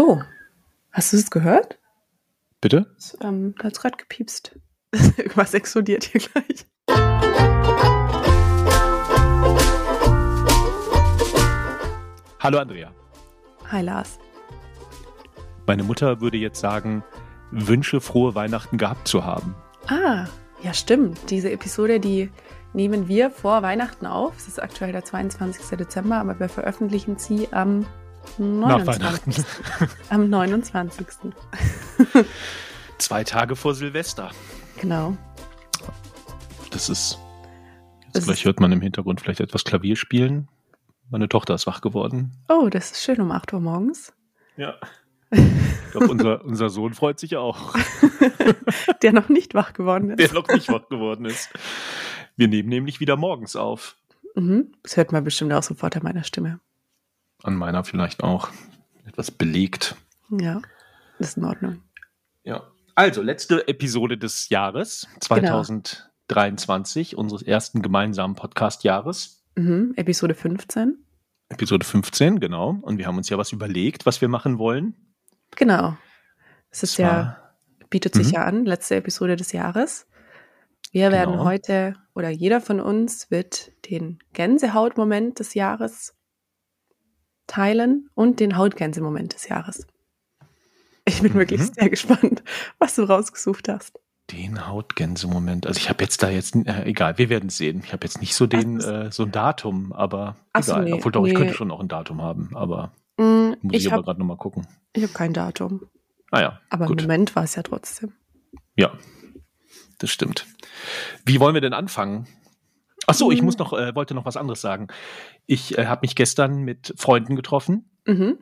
Oh, hast du es gehört? Bitte? Das, ähm, da hat es gerade gepiepst. Irgendwas explodiert hier gleich. Hallo Andrea. Hi Lars. Meine Mutter würde jetzt sagen, wünsche frohe Weihnachten gehabt zu haben. Ah, ja stimmt. Diese Episode, die nehmen wir vor Weihnachten auf. Es ist aktuell der 22. Dezember, aber wir veröffentlichen sie am Nach 29. Weihnachten. Am 29. Zwei Tage vor Silvester. genau. Das ist. Jetzt gleich hört man im Hintergrund vielleicht etwas Klavier spielen. Meine Tochter ist wach geworden. Oh, das ist schön um 8 Uhr morgens. Ja. Ich glaube, unser, unser Sohn freut sich auch, Der noch nicht wach geworden ist. der noch nicht wach geworden ist. Wir nehmen nämlich wieder morgens auf. Mhm. Das hört man bestimmt auch sofort an meiner Stimme. An meiner vielleicht auch. Etwas belegt. Ja, ist in Ordnung. Ja. Also, letzte Episode des Jahres, 2023, unseres ersten gemeinsamen Podcast-Jahres. Mhm. Episode 15. Episode 15, genau. Und wir haben uns ja was überlegt, was wir machen wollen. Genau. Es ist ja, bietet sich Mhm. ja an, letzte Episode des Jahres. Wir werden Genau. heute, oder jeder von uns wird den Gänsehautmoment des Jahres teilen und den Hautgänsemoment des Jahres. Ich bin Mhm. wirklich sehr gespannt, was du rausgesucht hast. Den Hautgänse-Moment. Also ich habe jetzt da jetzt, äh, egal, wir werden es sehen. Ich habe jetzt nicht so den, äh, so ein Datum, aber Ach so, egal. nee, Obwohl doch, ich nee. könnte schon auch ein Datum haben, aber Mm, muss ich, Ich aber habe gerade nochmal gucken. hab kein Datum, Ah ja, aber gut. im Moment war es ja trotzdem. Ja, das stimmt. Wie wollen wir denn anfangen? Ach so, ich muss noch, äh, wollte noch was anderes sagen. Ich äh, habe mich gestern mit Freunden getroffen, Mhm.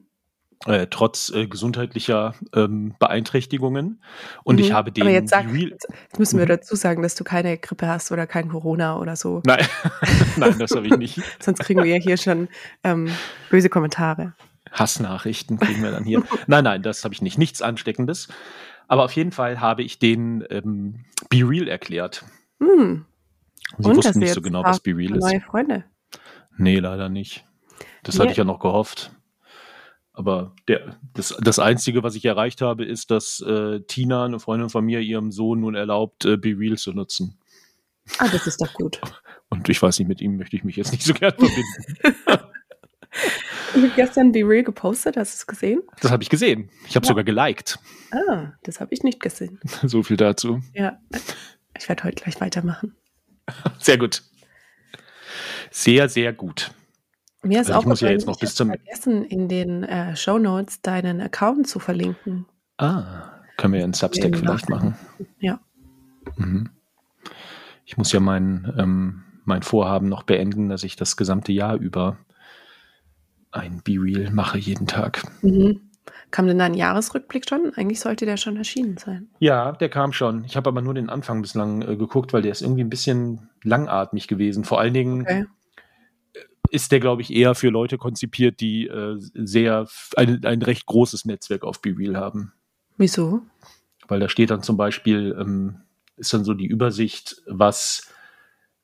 äh, trotz äh, gesundheitlicher ähm, Beeinträchtigungen. Und ich Mhm. habe den Aber jetzt sag, Be Real- jetzt müssen wir Mhm. dazu sagen, dass du keine Grippe hast oder kein Corona oder so. Nein, nein, das habe ich nicht. Sonst kriegen wir ja hier schon ähm, böse Kommentare. Hassnachrichten kriegen wir dann hier. nein, nein, das habe ich nicht. Nichts Ansteckendes. Aber auf jeden Fall habe ich den ähm, Be Real erklärt. Hm. Sie Und, wussten nicht so genau, was Be Real ist. Neue Freunde. Nee, leider nicht. Das Nee. hatte ich ja noch gehofft. Aber der, das, das Einzige, was ich erreicht habe, ist, dass äh, Tina, eine Freundin von mir, ihrem Sohn nun erlaubt, äh, Be Real zu nutzen. Ah, das ist doch gut. Und ich weiß nicht, mit ihm möchte ich mich jetzt nicht so gern verbinden. Ich habe gestern Be Real gepostet, hast du es gesehen? Das habe ich gesehen. Ich habe Ja. sogar geliked. Ah, das habe ich nicht gesehen. So viel dazu. Ja. Ich werde heute gleich weitermachen. Sehr gut. Sehr, sehr gut. Mir ist Also ich muss ja jetzt noch bis zum- vergessen, in den äh, Show Notes deinen Account zu verlinken. Ah, können wir ja in Substack Im vielleicht machen. Ja. Mhm. Ich muss ja mein, ähm, mein Vorhaben noch beenden, dass ich das gesamte Jahr über ein Be-Real mache jeden Tag. Mhm. Kam denn da ein Jahresrückblick schon? Eigentlich sollte der schon erschienen sein. Ja, der kam schon. Ich habe aber nur den Anfang bislang äh, geguckt, weil der ist irgendwie ein bisschen langatmig gewesen. Vor allen Dingen Okay. ist der, glaube ich, eher für Leute konzipiert, die äh, sehr ein, ein recht großes Netzwerk auf BeReal haben. Wieso? Weil da steht dann zum Beispiel, ähm, ist dann so die Übersicht, was,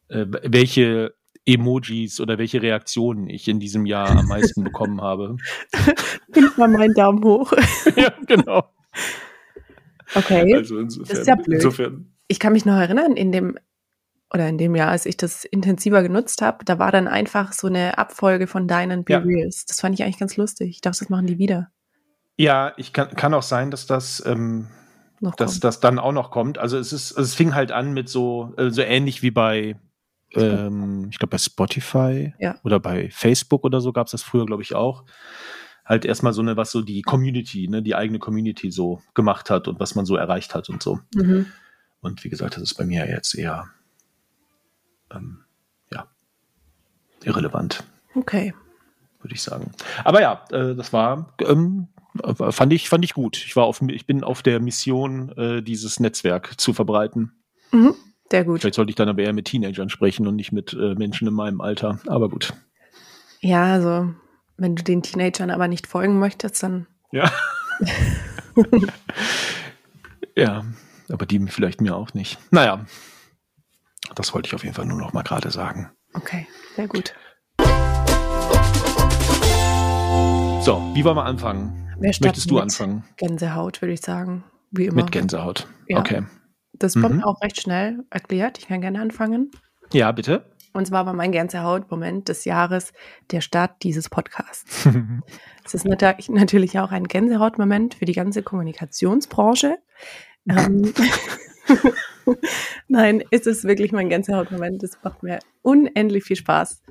äh, welche Emojis oder welche Reaktionen ich in diesem Jahr am meisten bekommen habe. Gib mal meinen Daumen hoch. ja, genau. Okay. Also insofern, ist ja blöd. insofern Ich kann mich noch erinnern, in dem oder in dem Jahr, als ich das intensiver genutzt habe, da war dann einfach so eine Abfolge von deinen Be Ja. Reals. Das fand ich eigentlich ganz lustig. Ich dachte, das machen die wieder. ja, ich kann, kann auch sein, dass das, ähm, dass kommt. das dann auch noch kommt. Also es ist, also es fing halt an mit so, äh, so ähnlich wie bei, ähm, ich glaube bei Spotify Ja. oder bei Facebook oder so gab es das früher, glaube ich, auch. Halt erstmal so eine, was so die Community, ne, die eigene Community so gemacht hat und was man so erreicht hat und so. Mhm. Und wie gesagt, das ist bei mir jetzt eher, ähm, ja, irrelevant, Okay. würde ich sagen. Aber ja, äh, das war, ähm, äh, fand ich, fand ich gut. Ich war auf, ich bin auf der Mission, äh, dieses Netzwerk zu verbreiten. Mhm. Sehr gut. Vielleicht sollte ich dann aber eher mit Teenagern sprechen und nicht mit äh, Menschen in meinem Alter. Aber gut. Ja, also, wenn du den Teenagern aber nicht folgen möchtest, dann Ja. ja, aber die vielleicht mir auch nicht. Naja, das wollte ich auf jeden Fall nur noch mal gerade sagen. okay, sehr gut. So, wie wollen wir anfangen? Möchtest du anfangen? Gänsehaut, würde ich sagen. Wie immer. Mit Gänsehaut. Ja. Okay. Das kommt Mhm. auch recht schnell erklärt. Ich kann gerne anfangen. Ja, bitte. Und zwar war mein Gänsehaut-Moment des Jahres der Start dieses Podcasts. Es ist nat- natürlich auch ein Gänsehaut-Moment für die ganze Kommunikationsbranche. Ähm, Nein, es ist wirklich mein Gänsehaut-Moment. Es macht mir unendlich viel Spaß.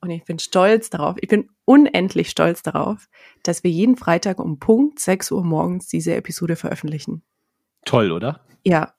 Und ich bin stolz darauf, ich bin unendlich stolz darauf, dass wir jeden Freitag um Punkt 6 Uhr morgens diese Episode veröffentlichen. Toll, oder? Ja,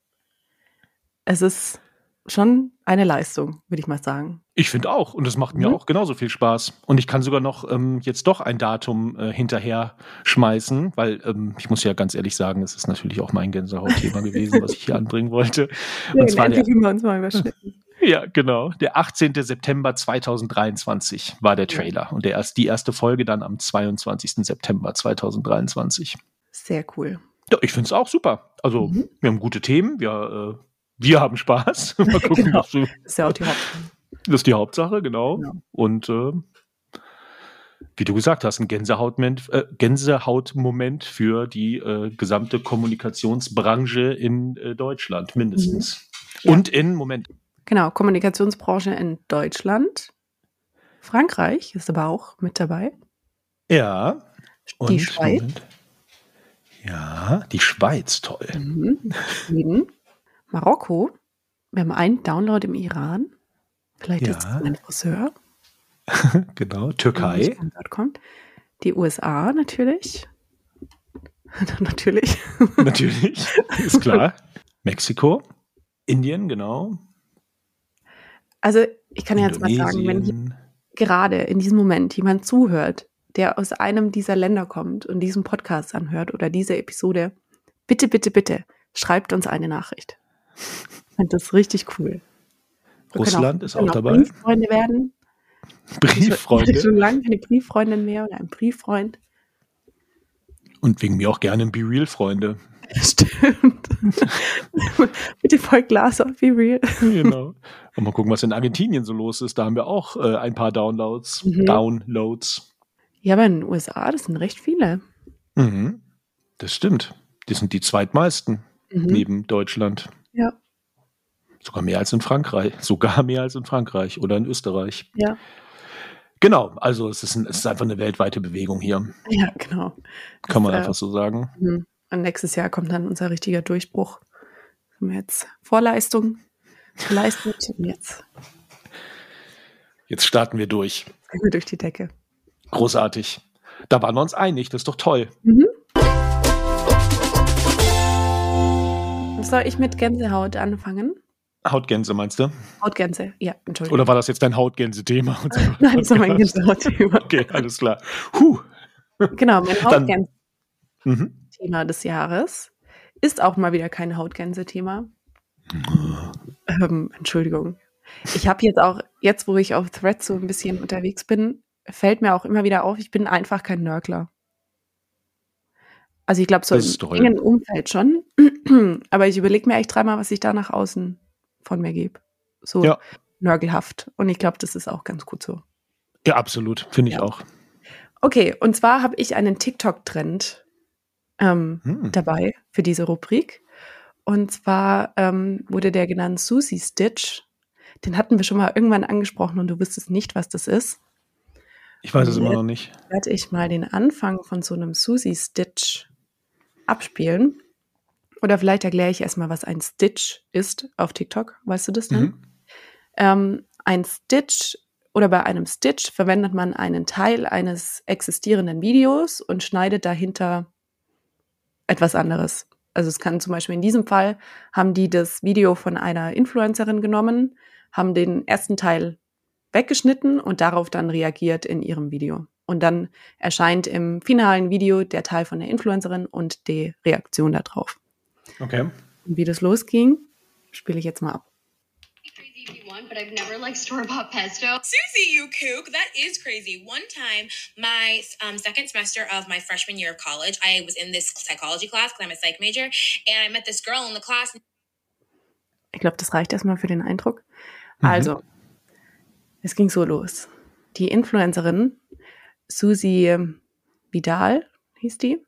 es ist schon eine Leistung, würde ich mal sagen. Ich finde auch. Und es macht mir Mhm. auch genauso viel Spaß. Und ich kann sogar noch ähm, jetzt doch ein Datum äh, hinterher schmeißen, weil ähm, ich muss ja ganz ehrlich sagen, es ist natürlich auch mein Gänsehautthema gewesen, was ich hier anbringen wollte. Und zwar der, endlich wir uns mal überschnitten. ja, genau. Der 18. September 2023 war der Trailer. Und der erst, die erste Folge dann am 22. September 2023. Sehr cool. Ja, ich finde es auch super. Also, Mhm. wir haben gute Themen, wir, äh, wir haben Spaß. Mal gucken, Genau. was du Das ist ja auch die Hauptsache. Das ist die Hauptsache, genau. Genau. Und äh, wie du gesagt hast, ein Gänsehautmoment, äh, Gänsehautmoment für die äh, gesamte Kommunikationsbranche in äh, Deutschland, mindestens. Mhm. Ja. Und in, Moment, Genau, Kommunikationsbranche in Deutschland. Frankreich ist aber auch mit dabei. ja. Und, die Schweiz. Moment. Ja, die Schweiz, toll. Mhm. Schweden. Marokko. Wir haben einen Download im Iran. Vielleicht ist Ja. es mein Friseur, Genau, Türkei. kommt. Die USA natürlich. natürlich. Natürlich, ist klar. Mexiko, Indien, genau. Also ich kann ja jetzt mal sagen, wenn hier gerade in diesem Moment jemand zuhört, der aus einem dieser Länder kommt und diesen Podcast anhört oder diese Episode, bitte, bitte, bitte, schreibt uns eine Nachricht. Ich finde das richtig cool. Wir können Russland ist wir können auch dabei. Brieffreunde werden. Ich bin Brieffreunde. schon lange keine Brieffreundin mehr oder ein Brieffreund. Und wegen mir auch gerne ein Be Real, Freunde. Stimmt. bitte folgt Lars auf Be Real. Genau. Und mal gucken, was in Argentinien so los ist. Da haben wir auch äh, ein paar Downloads. Mhm. Downloads. Ja, aber in den USA, das sind recht viele. Mhm. Das stimmt. Die sind die zweitmeisten Mhm. neben Deutschland. Ja, Sogar mehr als in Frankreich. Sogar mehr als in Frankreich oder in Österreich. ja, Genau. Also es ist, ein, es ist einfach eine weltweite Bewegung hier. ja, genau. Kann man Das, äh, einfach so sagen. Mhm. Und nächstes Jahr kommt dann unser richtiger Durchbruch. Haben wir jetzt Vorleistung geleistet und jetzt Jetzt starten wir durch. gehen wir durch die Decke. Großartig. Da waren wir uns einig. Das ist doch toll. Soll ich mit Gänsehaut anfangen? Hautgänse meinst du? Hautgänse, ja, Entschuldigung. Oder war das jetzt dein Hautgänse-Thema? Nein, das war mein Gänsehaut-Thema. Okay, alles klar. Huh. Genau, mein Hautgänse-Thema Mhm. des Jahres ist auch mal wieder kein Hautgänse-Thema. Ähm, Entschuldigung. Ich habe jetzt auch, jetzt wo ich auf Threads so ein bisschen unterwegs bin, fällt mir auch immer wieder auf, ich bin einfach kein Nörgler. Also ich glaube, so im engen Umfeld schon. Aber ich überlege mir echt dreimal, was ich da nach außen von mir gebe. So Ja. nörgelhaft. Und ich glaube, das ist auch ganz gut so. Ja, absolut. Finde ich Ja. auch. Okay, und zwar habe ich einen TikTok-Trend ähm, Hm. dabei für diese Rubrik. Und zwar ähm, wurde der genannt Susie Stitch. Den hatten wir schon mal irgendwann angesprochen und du wusstest nicht, was das ist. Ich weiß es immer noch nicht. Werde ich mal den Anfang von so einem Susie Stitch abspielen. Oder vielleicht erkläre ich erstmal, was ein Stitch ist auf TikTok. Weißt du das denn? Mhm. Ähm, ein Stitch oder bei einem Stitch verwendet man einen Teil eines existierenden Videos und schneidet dahinter etwas anderes. Also es kann zum Beispiel in diesem Fall haben die das Video von einer Influencerin genommen, haben den ersten Teil weggeschnitten und darauf dann reagiert in ihrem Video. Und dann erscheint im finalen Video der Teil von der Influencerin und die Reaktion darauf. Okay. Und wie das losging, spiele ich jetzt mal ab. but I've never liked store bought pesto. Susie, you kook. That is crazy. One time, my um, second semester of my freshman year of college, I was in this psychology class because I'm a psych major, and I met this girl in the class. Ich glaube, das reicht erstmal für den Eindruck. Mhm. Also, es ging so los. Die Influencerin Susi Vidal hieß die,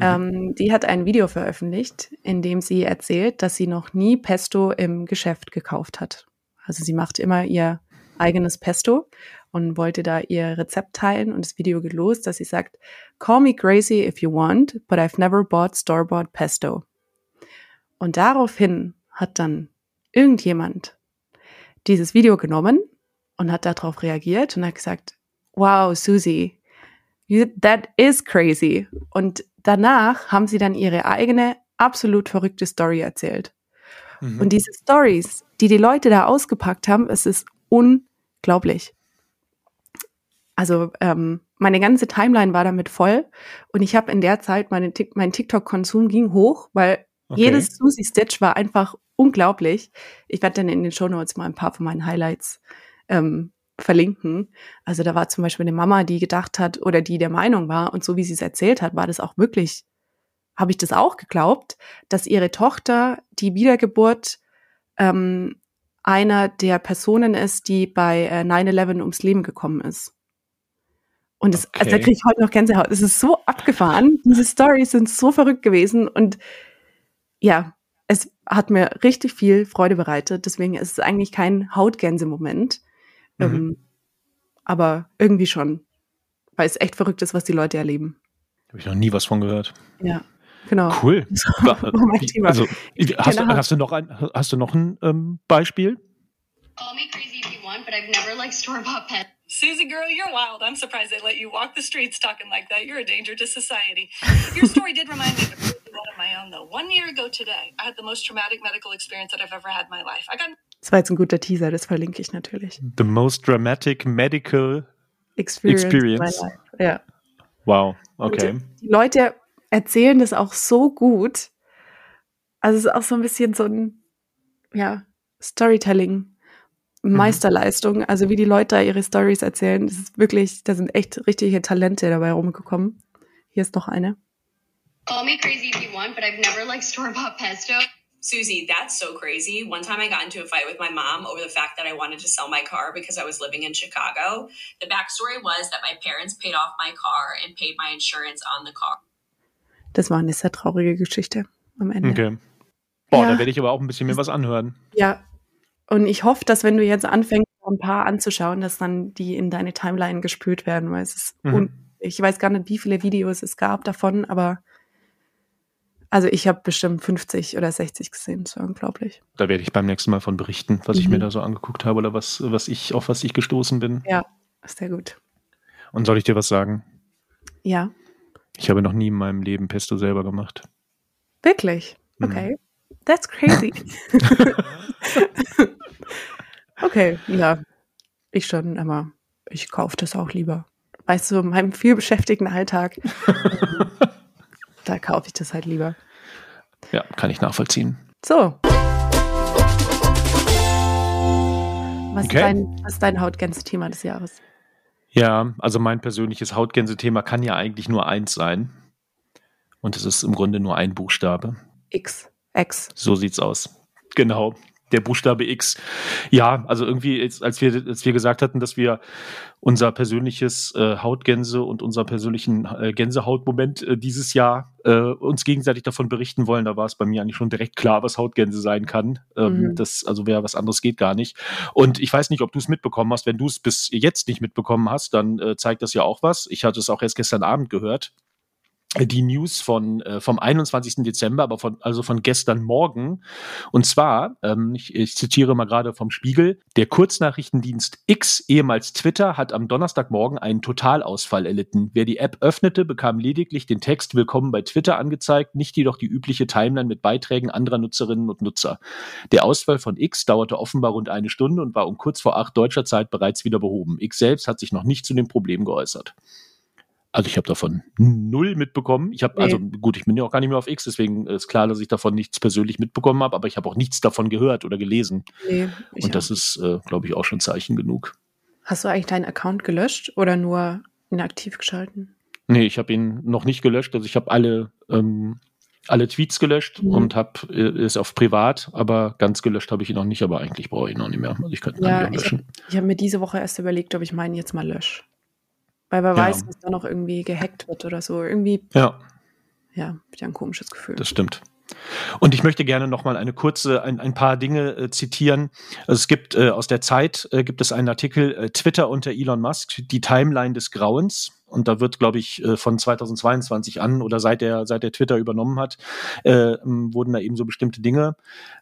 Ähm, die hat ein Video veröffentlicht, in dem sie erzählt, dass sie noch nie Pesto im Geschäft gekauft hat. Also sie macht immer ihr eigenes Pesto und wollte da ihr Rezept teilen und das Video geht los, dass sie sagt, Call me crazy if you want, but I've never bought store-bought Pesto. Und daraufhin hat dann irgendjemand dieses Video genommen und hat darauf reagiert und hat gesagt, wow, Susie, you, that is crazy. Und danach haben sie dann ihre eigene absolut verrückte Story erzählt. Mhm. Und diese Stories, die die Leute da ausgepackt haben, es ist unglaublich. Also ähm, meine ganze Timeline war damit voll und ich habe in der Zeit meine, mein TikTok-Konsum ging hoch, weil Okay. jedes Susie Stitch war einfach unglaublich. Ich werde dann in den Shownotes mal ein paar von meinen Highlights ähm, verlinken. Also da war zum Beispiel eine Mama, die gedacht hat oder die der Meinung war und so wie sie es erzählt hat, war das auch wirklich, habe ich das auch geglaubt, dass ihre Tochter die Wiedergeburt ähm, einer der Personen ist, die bei äh, 9-11 ums Leben gekommen ist. Und das, also da Okay. kriege ich heute noch Gänsehaut. Es ist so abgefahren. Diese Stories sind so verrückt gewesen und ja, es hat mir richtig viel Freude bereitet. Deswegen ist es eigentlich kein Hautgänse-Moment. Mhm. Ähm, aber irgendwie schon. Weil es echt verrückt ist, was die Leute erleben. Habe ich noch nie was von gehört. Ja, genau. Cool. War mein Thema. Also, hast, du, hast du noch ein, hast du noch ein ähm, Beispiel? Call me crazy if you want, but I've never liked store-bought pesto. Susie girl, you're wild. I'm surprised they let you walk the streets talking like that. You're a danger to society. Your story did remind me of one of my own, though. One year ago today, I had the most traumatic medical experience that I've ever had in my life. I got Das war jetzt ein guter Teaser, das verlinke ich natürlich. The most dramatic medical. Experience. Experience. my life. Ja. Wow, okay. Und die Leute erzählen das auch so gut. Also es ist auch so ein bisschen so ein, ja, Storytelling. Meisterleistung, also wie die Leute da ihre Stories erzählen, das ist wirklich, da sind echt richtige Talente dabei rumgekommen. Hier ist noch eine. Call me crazy if you want, but I've never liked store-bought pesto. Susie, that's so crazy. One time I got into a fight with my mom over the fact that I wanted to sell my car because I was living in Chicago. The backstory was that my parents paid off my car and paid my insurance on the car. Das war eine sehr traurige Geschichte am Ende. Okay. Boah, Ja. da werde ich aber auch ein bisschen mir was anhören. Ja. Und ich hoffe, dass wenn du jetzt anfängst, ein paar anzuschauen, dass dann die in deine Timeline gespült werden, weil es ist Mhm. ich weiß gar nicht, wie viele Videos es gab davon, aber also ich habe bestimmt 50 oder 60 gesehen, das war unglaublich. Da werde ich beim nächsten Mal von berichten, was ich Mhm. mir da so angeguckt habe oder was, was ich, auf was ich gestoßen bin. Ja, sehr gut. Und soll ich dir was sagen? Ja, Ich habe noch nie in meinem Leben Pesto selber gemacht. wirklich. Mhm. Okay. That's crazy. okay, ja. Ich schon, aber ich kaufe das auch lieber. Weißt du, in meinem viel beschäftigten Alltag, da kaufe ich das halt lieber. Ja, kann ich nachvollziehen. So. Was, Okay. ist, dein, was ist dein Hautgänse-Thema des Jahres? Ja, also mein persönliches Hautgänse-Thema kann ja eigentlich nur eins sein. Und es ist im Grunde nur ein Buchstabe. X. X. So sieht's aus. Genau. Der Buchstabe X. Ja, also irgendwie, als wir, als wir gesagt hatten, dass wir unser persönliches äh, Hautgänse und unser persönlichen äh, Gänsehautmoment äh, dieses Jahr äh, uns gegenseitig davon berichten wollen, da war es bei mir eigentlich schon direkt klar, was Hautgänse sein kann. Ähm, Mhm. Das, also wer was anderes geht gar nicht. Und ich weiß nicht, ob du es mitbekommen hast. Wenn du es bis jetzt nicht mitbekommen hast, dann äh, zeigt das ja auch was. Ich hatte es auch erst gestern Abend gehört die News von äh, vom 21. Dezember, aber von also von gestern Morgen. Und zwar, ähm, ich, ich zitiere mal gerade vom Spiegel: Der Kurznachrichtendienst X, ehemals Twitter, hat am Donnerstagmorgen einen Totalausfall erlitten. Wer die App öffnete, bekam lediglich den Text Willkommen bei Twitter angezeigt, nicht jedoch die übliche Timeline mit Beiträgen anderer Nutzerinnen und Nutzer. Der Ausfall von X dauerte offenbar rund eine Stunde und war um kurz vor acht deutscher Zeit bereits wieder behoben. X selbst hat sich noch nicht zu dem Problem geäußert. Also ich habe davon null mitbekommen. Ich habe Nee. also gut, ich bin ja auch gar nicht mehr auf X, deswegen ist klar, dass ich davon nichts persönlich mitbekommen habe, aber ich habe auch nichts davon gehört oder gelesen. Nee, Und das auch. ist, äh, glaube ich, auch schon Zeichen genug. Hast du eigentlich deinen Account gelöscht oder nur inaktiv geschalten? Nee, ich habe ihn noch nicht gelöscht. Also ich habe alle, ähm, alle Tweets gelöscht Mhm. und habe äh, ist auf privat, aber ganz gelöscht habe ich ihn noch nicht, aber eigentlich brauche ich ihn noch nicht mehr. Also ich kann ihn Ja, ich löschen. Ich habe mir diese Woche erst überlegt, ob ich meinen jetzt mal lösche. Weil wer Ja. weiß, was da noch irgendwie gehackt wird oder so. Irgendwie, Ja. ja, wieder ein komisches Gefühl. Das stimmt. Und ich möchte gerne noch mal eine kurze, ein, ein paar Dinge äh, zitieren. Also es gibt äh, aus der Zeit äh, gibt es einen Artikel äh, Twitter unter Elon Musk, die Timeline des Grauens. Und da wird, glaube ich, äh, von 2022 an oder seit der seit der Twitter übernommen hat, äh, wurden da eben so bestimmte Dinge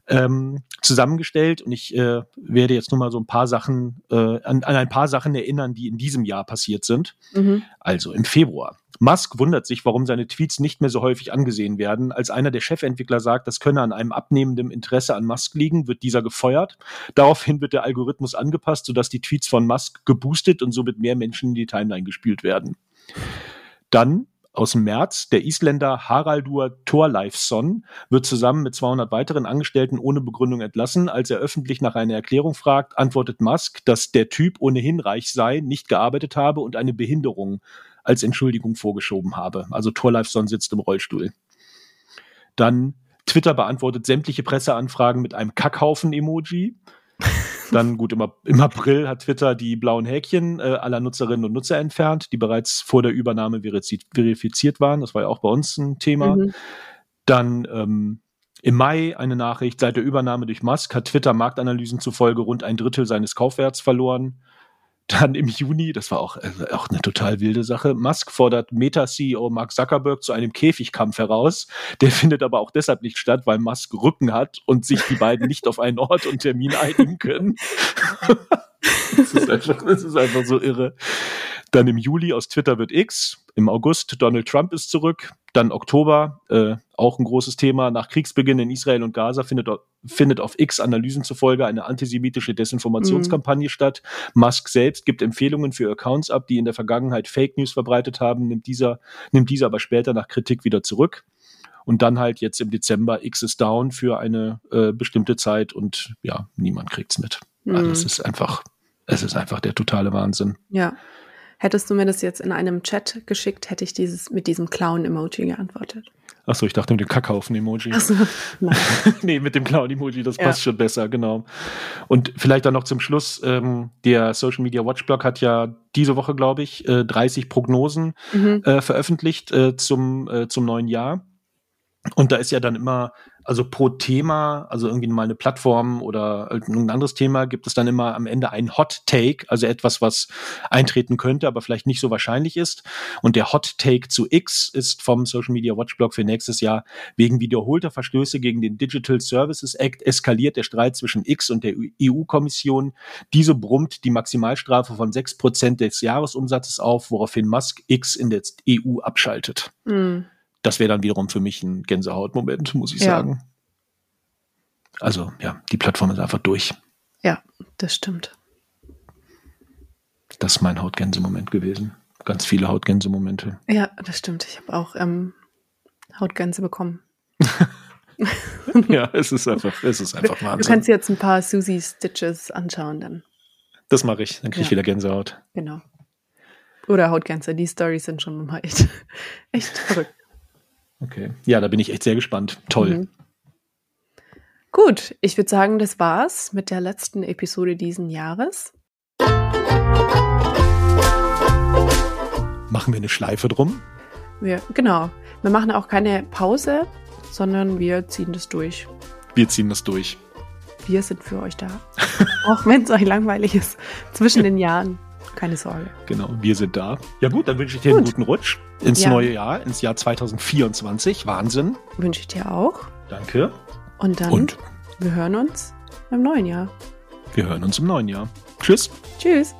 ähm, zusammengestellt. Und ich äh, werde jetzt nur mal so ein paar Sachen äh, an, an ein paar Sachen erinnern, die in diesem Jahr passiert sind. Mhm. Also im Februar Musk wundert sich, warum seine Tweets nicht mehr so häufig angesehen werden. Als einer der Chefentwickler sagt, das könne an einem abnehmenden Interesse an Musk liegen, wird dieser gefeuert. Daraufhin wird der Algorithmus angepasst, sodass die Tweets von Musk geboostet und somit mehr Menschen in die Timeline gespielt werden. Dann aus dem März, der Isländer Haraldur Thorleifsson wird zusammen mit 200 weiteren Angestellten ohne Begründung entlassen. Als er öffentlich nach einer Erklärung fragt, antwortet Musk, dass der Typ ohnehin reich sei, nicht gearbeitet habe und eine Behinderung als Entschuldigung vorgeschoben habe. Also Thorleifsson sitzt im Rollstuhl. Dann Twitter beantwortet sämtliche Presseanfragen mit einem Kackhaufen-Emoji. Dann gut, im, im, April hat Twitter die blauen Häkchen äh, aller Nutzerinnen und Nutzer entfernt, die bereits vor der Übernahme verifiziert waren. Das war ja auch bei uns ein Thema. Mhm. Dann ähm, im Mai eine Nachricht, seit der Übernahme durch Musk hat Twitter Marktanalysen zufolge rund ein Drittel seines Kaufwerts verloren. Dann im Juni, das war auch, äh, auch eine total wilde Sache, Musk fordert Meta-CEO Mark Zuckerberg zu einem Käfigkampf heraus. Der findet aber auch deshalb nicht statt, weil Musk Rücken hat und sich die beiden nicht auf einen Ort und Termin einigen können. das, ist einfach, das ist einfach so irre. Dann im Juli aus Twitter wird X. Im August Donald Trump ist zurück. Dann Oktober, äh, auch ein großes Thema. Nach Kriegsbeginn in Israel und Gaza findet, findet auf X Analysen zufolge eine antisemitische Desinformationskampagne mhm. statt. Musk selbst gibt Empfehlungen für Accounts ab, die in der Vergangenheit Fake News verbreitet haben, nimmt dieser, nimmt dieser aber später nach Kritik wieder zurück. Und dann halt jetzt im Dezember X ist down für eine äh, bestimmte Zeit und ja, niemand kriegt's mit. Mhm. Also es ist einfach, es ist einfach der totale Wahnsinn. Ja. Hättest du mir das jetzt in einem Chat geschickt, hätte ich dieses mit diesem Clown-Emoji geantwortet. Achso, ich dachte mit dem Kackhaufen-Emoji. Achso, nein. nee, mit dem Clown-Emoji, das passt ja. schon besser, genau. Und vielleicht dann noch zum Schluss, ähm, der Social Media Watchblog hat ja diese Woche, glaube ich, äh, 30 Prognosen mhm. äh, veröffentlicht äh, zum, äh, zum neuen Jahr. Und da ist ja dann immer also pro Thema, also irgendwie mal eine Plattform oder ein anderes Thema, gibt es dann immer am Ende ein Hot Take, also etwas, was eintreten könnte, aber vielleicht nicht so wahrscheinlich ist. Und der Hot Take zu X ist vom Social Media Watchblog für nächstes Jahr wegen wiederholter Verstöße gegen den Digital Services Act eskaliert der Streit zwischen X und der EU-Kommission. Diese brummt die Maximalstrafe von sechs Prozent des Jahresumsatzes auf, woraufhin Musk X in der EU abschaltet. Mhm das wäre dann wiederum für mich ein Gänsehautmoment, muss ich ja. sagen. Also ja, die Plattform ist einfach durch. Ja, das stimmt. Das ist mein Hautgänsemoment gewesen. Ganz viele Hautgänsemomente. Ja, das stimmt. Ich habe auch ähm, Hautgänse bekommen. ja, es ist einfach, es ist einfach Wahnsinn. Du kannst jetzt ein paar Susie Stitches anschauen dann. Das mache ich, dann kriege ich ja. wieder Gänsehaut. Genau. Oder Hautgänse, die Stories sind schon mal echt, echt verrückt. Okay. Ja, da bin ich echt sehr gespannt. Toll. Mhm. Gut, ich würde sagen, das war's mit der letzten Episode diesen Jahres. Machen wir eine Schleife drum? Wir, genau. Wir machen auch keine Pause, sondern wir ziehen das durch. Wir ziehen das durch. Wir sind für euch da. auch wenn es euch langweilig ist zwischen den Jahren. Keine Sorge. Genau, wir sind da. Ja gut, dann wünsche ich dir Gut. einen guten Rutsch ins ja. neue Jahr, ins Jahr 2024. Wahnsinn. Wünsche ich dir auch. Danke. Und dann, Und wir hören uns im neuen Jahr. Wir hören uns im neuen Jahr. Tschüss. Tschüss.